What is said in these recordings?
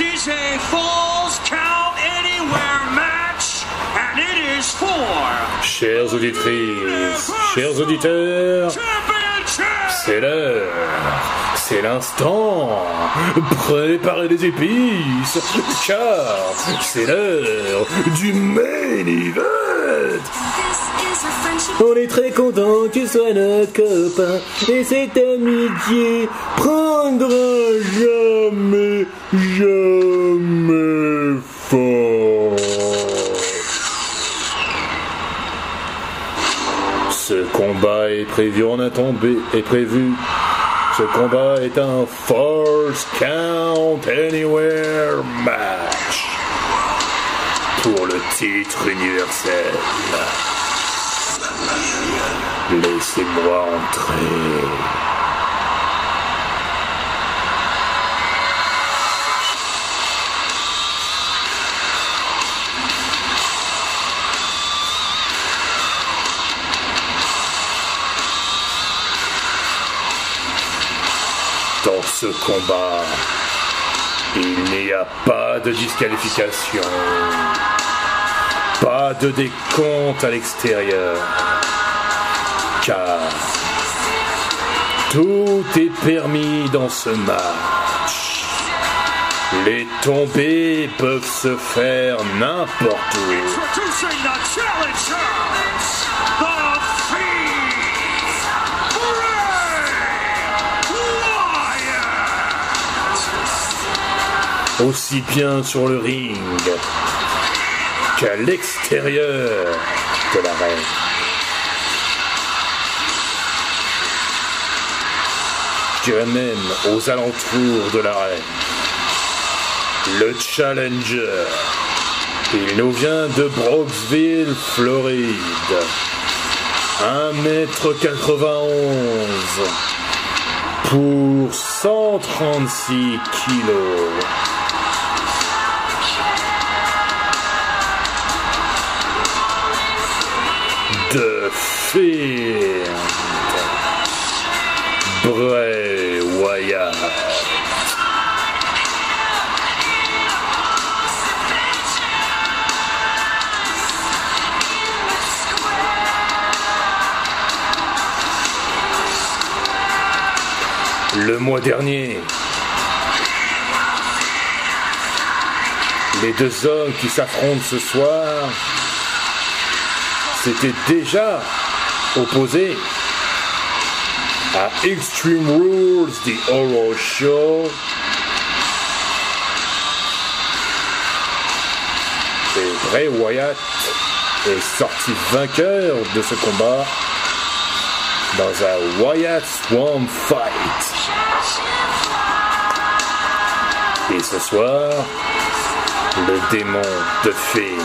a Falls Count Anywhere match, and it is for Chères auditrices, chers auditeurs, c'est l'heure, c'est l'instant. Préparez les épices, car c'est l'heure du main event. On est très content que tu sois notre copain et cette amitié prendra jamais, jamais fin. Ce combat est prévu en un tombé, est prévu. Ce combat est un Force Count Anywhere match pour le titre universel. Laissez-moi entrer. Dans ce combat, il n'y a pas de disqualification, pas de décompte à l'extérieur, tout est permis dans ce match. Les tombées peuvent se faire n'importe où. Aussi bien sur le ring qu'à l'extérieur de l'arène. Même aux alentours de l'arène. Le Challenger. Il nous vient de Brooksville, Floride. 1m91 pour 136% kilos. de Le mois dernier, les deux hommes qui s'affrontent ce soir s'étaient déjà opposés à Extreme Rules, The Horror Show. Et Bray Wyatt est sorti vainqueur de ce combat dans un Wyatt Swamp Fight. Et ce soir, le démon de Fiend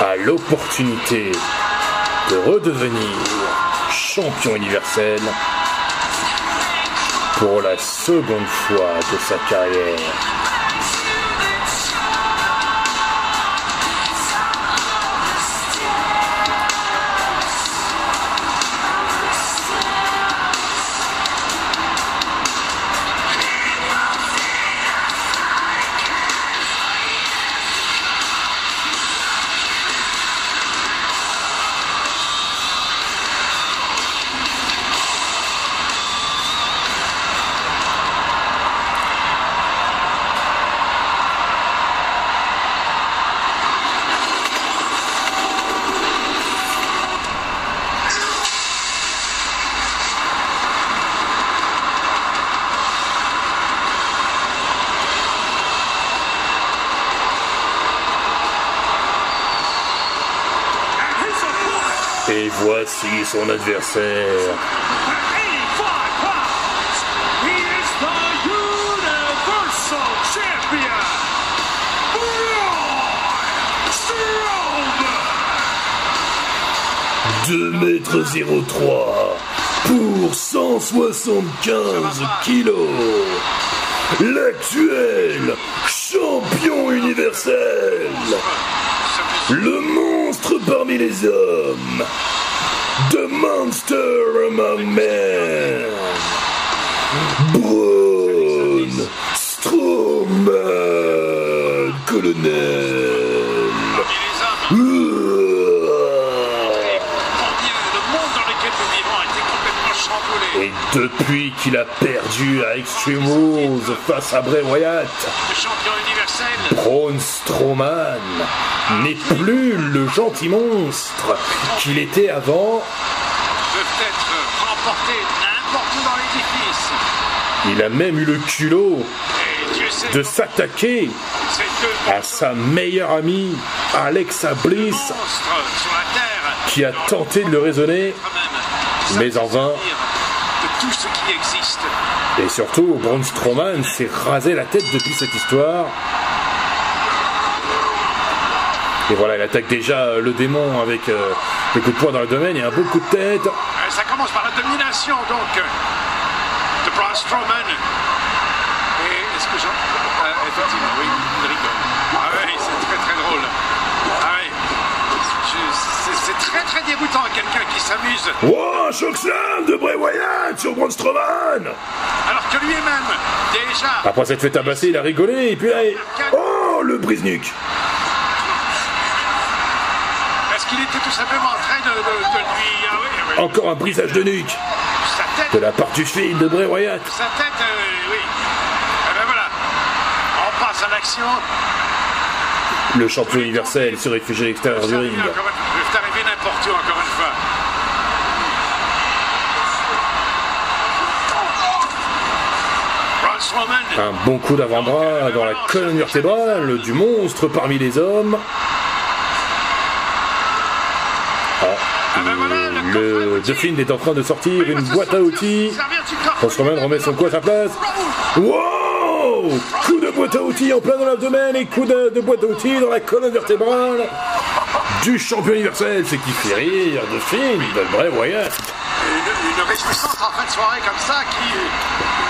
a l'opportunité de redevenir champion universel pour la seconde fois de sa carrière. Braun Strowman. 2 mètres 03 pour 175 kilos. L'actuel champion universel. Le monstre parmi les hommes. The Monster Among Men. Braun Strowman. Colonel. Parmi les hommes, et mon Dieu, le monde dans lequel nous vivons a été complètement chamboulé. Et depuis qu'il a perdu à Extreme Rules face à Bray Wyatt, Braun Strowman n'est plus le gentil monstre qu'il était avant. Il a même eu le culot de s'attaquer à sa meilleure amie, Alexa Bliss, qui a tenté de le raisonner, mais en vain. Tout ce qui existe. Et surtout, Braun Strowman s'est rasé la tête depuis cette histoire. Et voilà, il attaque déjà le démon avec euh, des coups de poing dans le domaine et un beau coup de tête. Euh, Ça commence par la domination donc euh, de Braun Strowman. Et est-ce que j'en... Euh, effectivement, oui, il rigole. Ah oui, c'est très très drôle. Ah oui. Je- c'est- C'est très très dégoûtant quelqu'un qui s'amuse Wow, un choc slam de Bray Wyatt sur Braun Strowman alors que lui-même, déjà, Après s'être fait tabasser, il a rigolé et puis là, il- oh, le brise-nuque est-ce qu'il était tout simplement en train de, de- de lui... Ah oui, oui. Encore un brisage de nuque Sa tête, de la part du film de Bray Wyatt. sa tête, euh, oui. Eh ben voilà. On passe à l'action. Le champion universel se réfugie à l'extérieur du ring. n'importe où, encore une fois. Braun Strowman, Un bon coup d'avant-bras dans la colonne vertébrale du monstre parmi les hommes. Ah, le The Fiend est en train de sortir une boîte à outils. Braun Strowman remet son coup à sa place. Wow Coup de boîte à outils en plein dans l'abdomen et coup de, de boîte à outils dans la colonne vertébrale du champion universel. C'est qui fait rire Fiend de Bray Wyatt. une, une réjouissante en fin de soirée comme ça qui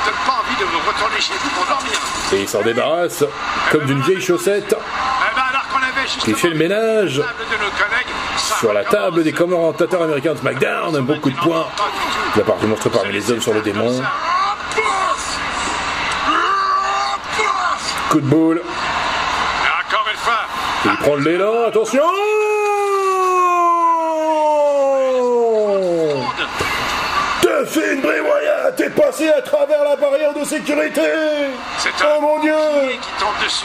envie de vous retourner chez vous pour dormir. Et il s'en débarrasse comme d'une vieille chaussette Eh ben alors qu'on avait qui fait le ménage sur la table des commentateurs américains de SmackDown. Un beau coup de de la part du monstre parmi les hommes sur le démon. Coup de boule. Et Il prend le l'élan. Attention Bray Wyatt est passé à travers la barrière de sécurité. c'est Oh un mon dieu qui tombe dessus.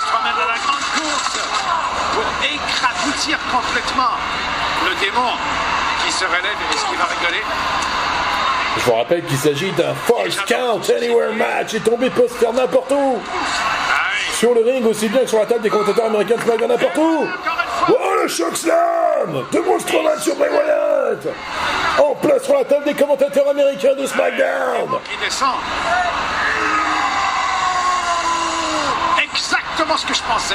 Strowman à la grande course pour écraboutir complètement le démon qui se relève. Est-ce qu'il va rigoler Je vous rappelle qu'il s'agit d'un False Count Anywhere match et tombé peut se faire n'importe où. Ah. Sur le ring aussi bien que sur la table des commentateurs américains SmackDown n'importe où. Oh le choc slam de Strowman sur Bray Wyatt En place sur la table des commentateurs américains de SmackDown qui descend. Exactement ce que je pensais.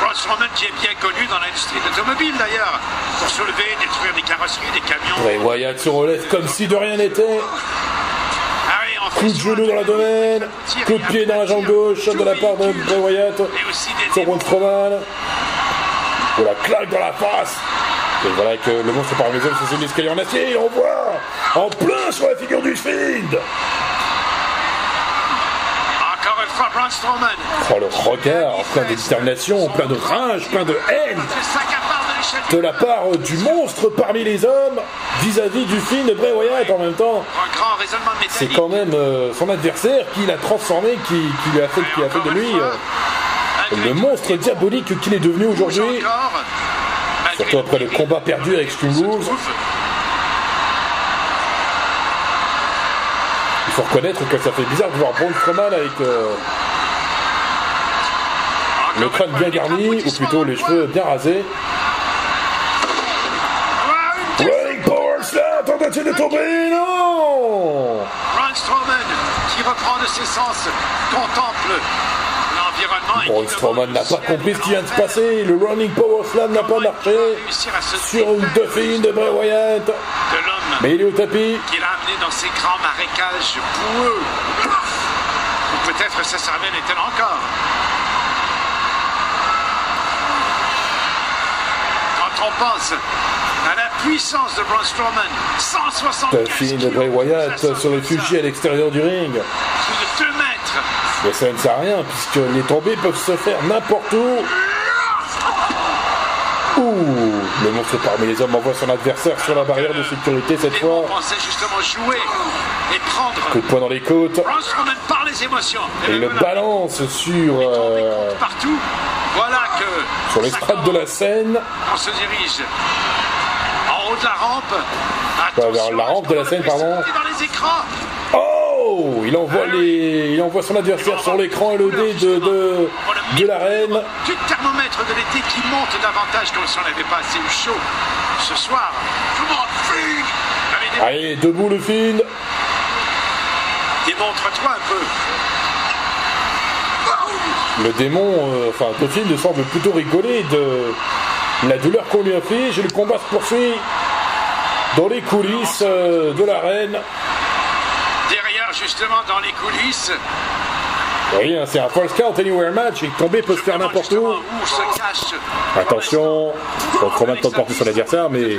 Braun Strowman qui est bien connu dans l'industrie de l'automobile d'ailleurs, pour soulever, détruire des carrosseries, des camions. Bray Wyatt se relève comme si de rien n'était. Coup de genou dans la domaine, coup de pied dans la jambe gauche de la part de Bray Wyatt Et aussi des sur Braun Strowman. Oh la claque dans la face Et voilà que le monstre par les hommes sur l'escalier en acier, et on voit en plein sur la figure du Fiend Encore une fois, Braun Strowman. Oh le regard, plein de détermination, plein de rage, plein de haine de de la part du monstre parmi les hommes vis-à-vis du Fiend de Bray Wyatt en même temps. C'est quand même euh, son adversaire qui l'a transformé, qui, qui lui a fait, qui a fait de lui euh, le monstre diabolique qu'il est devenu aujourd'hui. Surtout après le combat perdu avec trouve. Il faut reconnaître que ça fait bizarre de voir Braun Strowman avec euh, le crâne bien garni, ou plutôt les cheveux bien rasés. Running Power Slam, de tomber, non Braun Strowman, qui reprend de ses sens, contemple Braun Strowman n'a pas compris ce qui vient de se passer, le Running Power Slam n'a pas marché sur une Duffy de Bray Wyatt, mais il est au tapis. qu'il a amené dans ces grands marécages boueux. Ou peut-être sa cervelle est-elle encore. Quand on pense à la puissance de Braun Strowman, 175 Duffy de Bray Wyatt se réfugie à l'extérieur du ring. Plus de 2 mètres Mais ça ne sert à rien puisque les tombées peuvent se faire n'importe où. Ouh, le monstre parmi les hommes envoie son adversaire sur la barrière de sécurité cette fois. Coup de poing dans les côtes. Et il le balance sur, euh, sur les ça strates de la scène. On se dirige en haut de la rampe. vers la rampe de la scène, pardon. Dans les écrans? Oh Il envoie, les... il envoie son adversaire sur l'écran LED de, de, de l'arène. Du thermomètre de l'été qui monte davantage comme si on n'avait pas assez eu chaud ce soir. Allez, debout le film. dé- démontre-toi un peu. Le démon, euh, enfin, Dauphine semble plutôt rigoler de la douleur qu'on lui a fait. Et le combat se poursuit dans les coulisses euh, de l'arène. Justement, dans les coulisses, Oui, hein, c'est un false count anywhere match et tomber peut se faire n'importe où. où se cache. Attention, on prend même temps de porter son adversaire, mais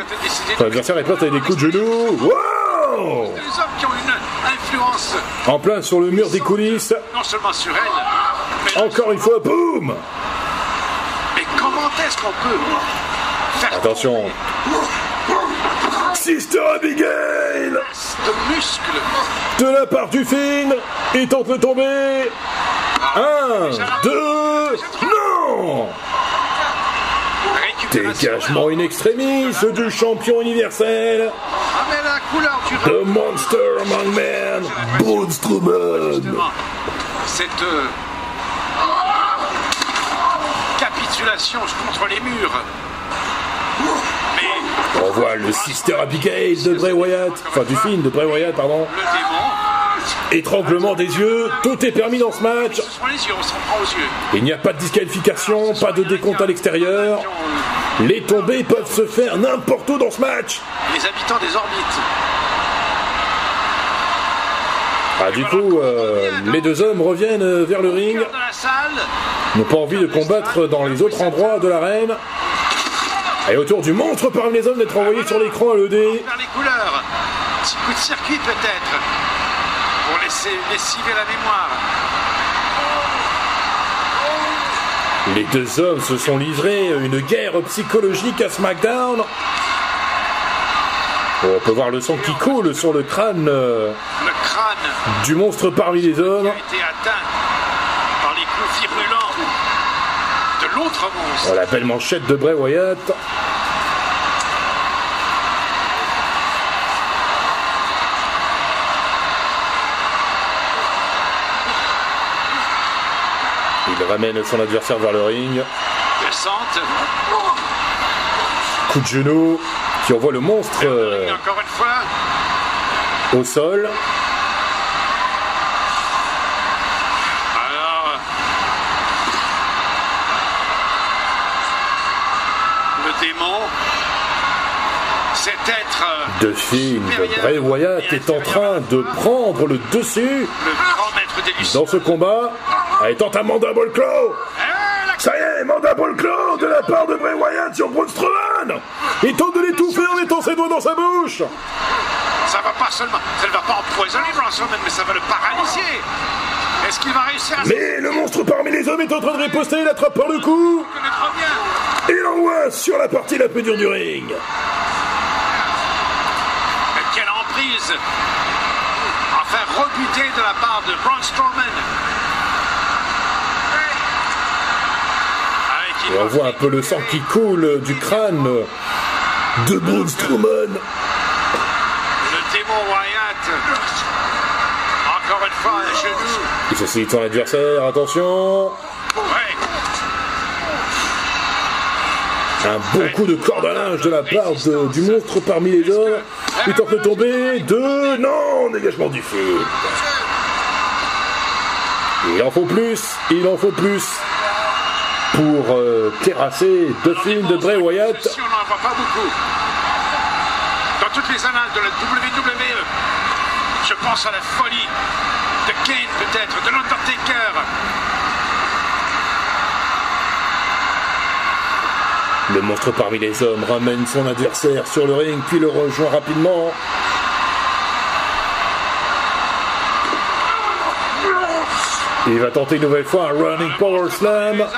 son adversaire est prêt à des coups de genoux. Wow influence En plein sur le mur des coulisses. non seulement sur elle, mais, Encore une fois, boum mais comment est-ce qu'on peut faire Attention. Sister Abigail de la part du Finn, il tente de tomber. Un, deux, non récupération. Dégagement in extremis du champion universel, The Monster Among Men. Justement, cette euh, capitulation contre les murs. On voit le Sister Abigail de Bray Wyatt, enfin du film de Bray Wyatt, pardon. Étranglement des yeux, tout est permis dans ce match. ce sont les yeux, on s'en prend aux yeux. Il n'y a pas de disqualification, pas de décompte à l'extérieur. Les tombées peuvent se faire n'importe où dans ce match. Les habitants des orbites. Ah, du coup, euh, les deux hommes reviennent euh, vers le ring, salle, n'ont pas envie de combattre dans les autres endroits de l'arène. Et autour du monstre parmi les hommes d'être envoyés sur l'écran LED. vers les couleurs. Petit coup de circuit peut-être. Pour laisser lessiver la mémoire. Les deux hommes se sont livrés une guerre psychologique à SmackDown. On peut voir le sang qui coule sur le crâne euh, Le crâne du monstre parmi les hommes. par les coups virulents de l'autre monstre. Oh, la belle manchette de Bray Wyatt. Il ramène son adversaire vers le ring. Descente. Coup de genou qui envoie le monstre euh, au sol. alors. Le démon. Cet être. euh, De film, Bray Wyatt est en train de prendre le dessus Le grand maître des dans ce combat. Ah, étant un Mandible Claw. Ça y est, Mandible Claw de la part de Bray Wyatt sur Braun Strowman. Il tente de l'étouffer en mettant ses doigts dans sa bouche. Ça va pas seulement. Ça ne va pas empoisonner Braun Strowman, mais ça va le paralyser. Est-ce qu'il va réussir à se Mais le monstre parmi les hommes est en train de riposter, il l'attrape par le cou. Et l'envoie sur la partie la plus dure du ring. Mais quelle emprise Enfin, rebuté de la part de Braun Strowman. Et on voit un peu le sang qui coule du crâne de Braun Strowman. Le démon Wyatt. Encore une fois. Il facilite son adversaire, attention. Ouais. Un bon coup de corde à linge de la part de- du monstre parmi les hommes. Il tente de tomber. Deux. Non, dégagement du feu. Il en faut plus. Il en faut plus. Pour euh, terrasser deux films de Bray Wyatt. Si on n'en voit pas beaucoup. Dans toutes les annales de la WWE, je pense à la folie de Kane peut-être, de l'Undertaker. Le monstre parmi les hommes ramène son adversaire sur le ring puis le rejoint rapidement. Il va tenter une nouvelle fois un running power slam. Les hommes.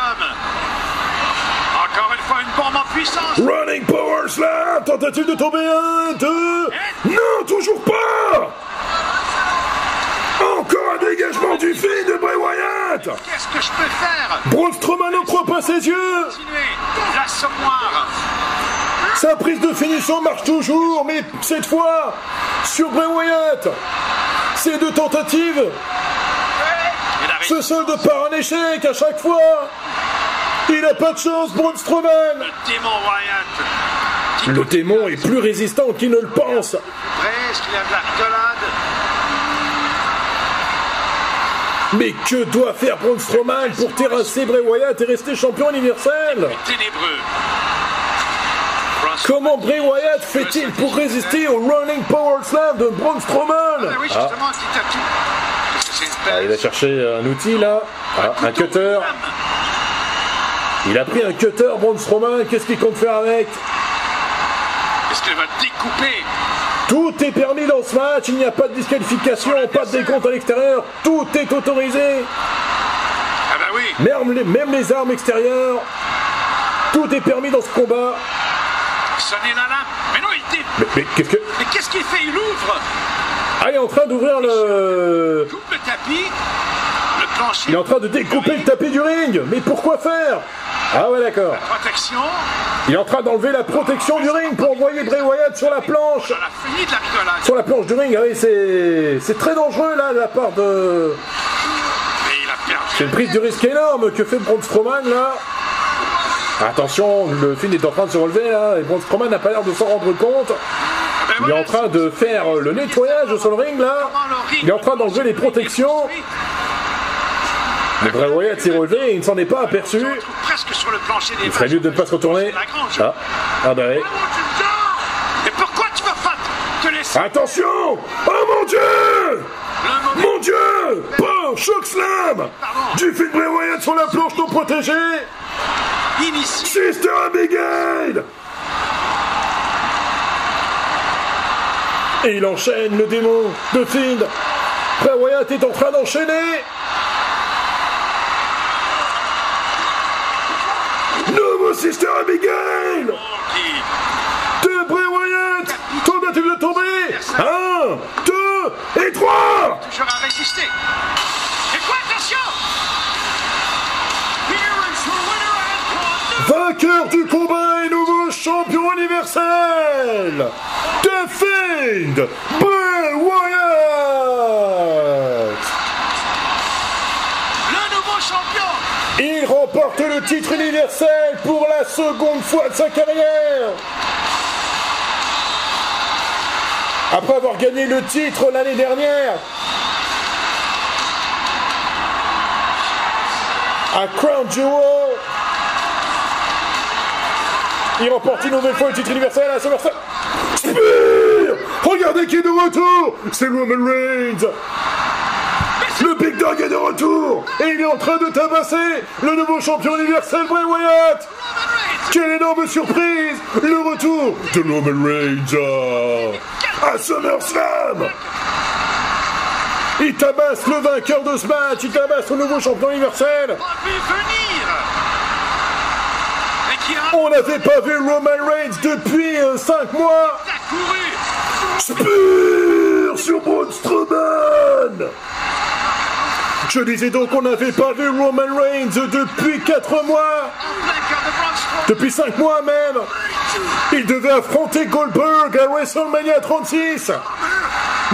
Encore une fois, une bombe en puissance. Running power slam. Tentative de tomber un, deux. Non, toujours pas. Encore un dégagement du fil de Bray Wyatt. Qu'est-ce que je peux faire? Braun Strowman ne croit pas ses yeux. L'assommoir. Sa prise de finition marche toujours, mais cette fois sur Bray Wyatt. Ces deux tentatives se soldent par un échec à chaque fois. Il n'a pas de chance, Braun Strowman. Le démon Wyatt. Le démon est plus résistant qu'il ne le pense. Presque, il y a de la rigolade. Mais que doit faire Braun Strowman pour terrasser Bray Wyatt et rester champion universel? Ténébreux. Comment Bray Wyatt fait-il pour résister au running power slam de Braun Strowman? Ah une Ah, il a cherché un outil là, Ah, un cutter. Il a pris un cutter, Braun Strowman. Qu'est-ce qu'il compte faire avec Est-ce qu'elle va découper Tout est permis dans ce match. Il n'y a pas de disqualification, pas de décompte à l'extérieur. Tout est autorisé. Ah bah oui. Même les, même les armes extérieures. Tout est permis dans ce combat. Sonner la lampe. Mais non, il dé... Mais, mais qu'est-ce que. Mais qu'est-ce qu'il fait? Il ouvre. Ah, il est en train d'ouvrir le. Coupe le tapis. Le plancher. Il est en train de découper le tapis du ring. Mais pourquoi faire? Ah ouais, d'accord. Protection. Il est en train d'enlever la protection du ring pour envoyer Bray Wyatt sur la planche. Sur la planche du ring, ah oui, c'est c'est très dangereux là de la part de. C'est une prise de risque énorme que fait Braun Strowman là? Attention, le film est en train de se relever là, et Braun Strowman n'a pas l'air de s'en rendre compte. Ben Il est en train de faire le nettoyage sur le ring là. Il est en train d'enlever les protections. Mais Bray Wyatt s'est relevé et il ne s'en est pas aperçu. Sur le plancher des Il ferait mieux de ne pas se retourner. Ah, ah bah oui. Mais pourquoi tu vas pas te laisser Attention Oh mon dieu Mon dieu Bon, choc slam Du film Bray Wyatt sur la planche non protégée initié Sister Abigail Et il enchaîne le démon de Find. Bray Wyatt est en train d'enchaîner. Nouveau Sister Abigail de Bray Wyatt. Tentative de tomber. Un, deux et trois. toujours à résister. Et quoi, attention Vainqueur du combat et nouveau champion universel The Fiend, Bray Wyatt Le nouveau champion Il remporte le titre universel pour la seconde fois de sa carrière. Après avoir gagné le titre l'année dernière à Crown Jewel, il remporte une nouvelle fois le titre universel à SummerSlam. Regardez qui est de retour! C'est Roman Reigns Le Big Dog est de retour. Et il est en train de tabasser le nouveau champion universel Bray Wyatt. Quelle énorme surprise. Le retour de Roman Reigns à, SummerSlam. Il tabasse le vainqueur de ce match, il tabasse le nouveau champion universel. On n'avait pas vu Roman Reigns depuis 5 mois. Couru Spur sur Braun Strowman Je disais donc qu'on n'avait pas vu Roman Reigns depuis 4 mois. Depuis 5 mois même. Il devait affronter Goldberg à WrestleMania 36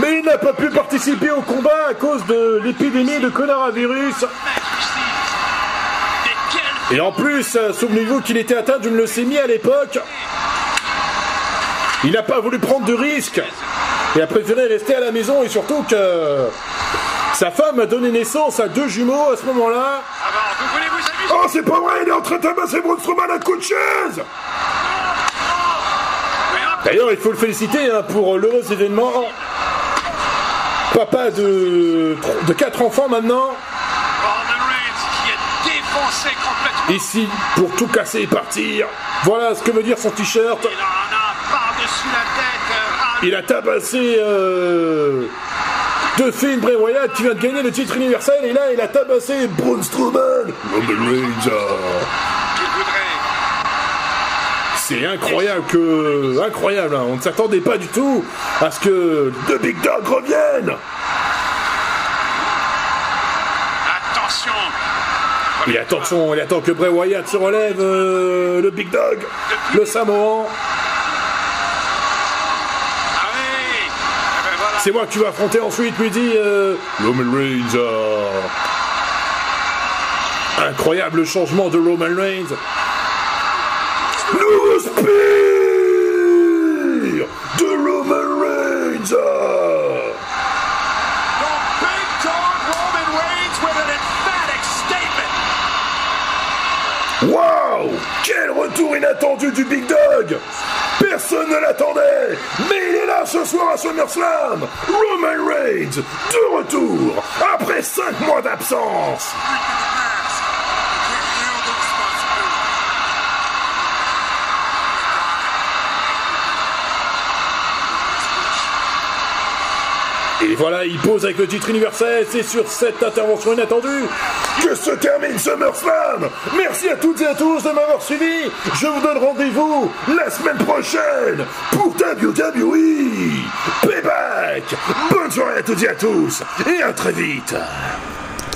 Mais il n'a pas pu participer au combat à cause de l'épidémie de coronavirus. Et en plus, souvenez-vous qu'il était atteint d'une leucémie à l'époque. Il n'a pas voulu prendre de risques et a préféré rester à la maison et surtout que sa femme a donné naissance à deux jumeaux à ce moment-là. Ah bah, Oh, c'est pas vrai, il est en train de tabasser Braun Strowman à coups de chaise D'ailleurs, il faut le féliciter hein, pour l'heureux événement. Papa de, de quatre enfants maintenant, ici pour tout casser et partir. Voilà ce que veut dire son t-shirt. Il euh, Il a tabassé euh, de Finn Bray Wyatt qui vient de gagner le titre universel et là il a tabassé Braun Strowman. C'est incroyable que. Incroyable, hein. on ne s'attendait pas du tout à ce que The Big Dog revienne. Attention. Et attention, il attend que Bray Wyatt se relève, euh, le Big Dog, le Samoan. Ah oui. Eh ben voilà. C'est moi que tu vas affronter ensuite, lui dit euh, Roman Reigns. euh. Incroyable changement de Roman Reigns. Nouveau spear de Roman Reigns. Waouh Quel retour inattendu du Big Dog Personne ne l'attendait. Mais il est là ce soir à SummerSlam. Roman Reigns, de retour, après 5 mois d'absence Et voilà, il pose avec le titre universel. C'est sur cette intervention inattendue que se termine SummerSlam. Merci à toutes et à tous de m'avoir suivi. Je vous donne rendez-vous la semaine prochaine pour WWE Payback. Bonne soirée à toutes et à tous et à très vite.